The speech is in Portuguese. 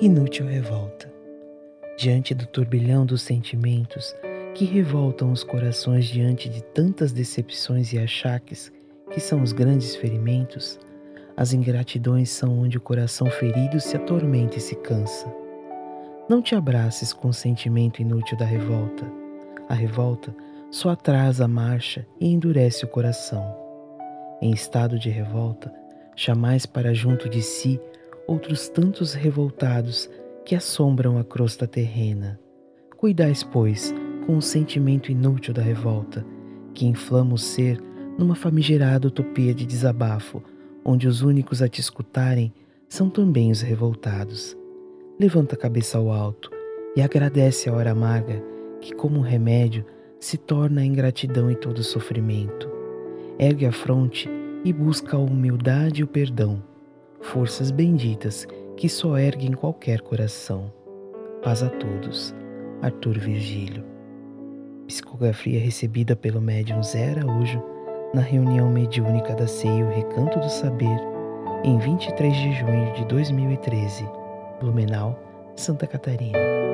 Inútil revolta. Diante do turbilhão dos sentimentos que revoltam os corações diante de tantas decepções e achaques que são os grandes ferimentos, as ingratidões são onde o coração ferido se atormenta e se cansa. Não te abraces com o sentimento inútil da revolta. A revolta só atrasa a marcha e endurece o coração. Em estado de revolta, jamais para junto de si outros tantos revoltados que assombram a crosta terrena. Cuidais, pois, com o sentimento inútil da revolta, que inflama o ser numa famigerada utopia de desabafo, onde os únicos a te escutarem são também os revoltados. Levanta a cabeça ao alto e agradece a hora amarga que, como remédio, se torna a ingratidão e todo sofrimento. Ergue a fronte e busca a humildade e o perdão forças benditas que só erguem qualquer coração. Paz a todos. Arthur Virgílio. Psicografia recebida pelo médium Zé Araújo na reunião mediúnica da CEIU Recanto do Saber em 23 de junho de 2013, Blumenau, Santa Catarina.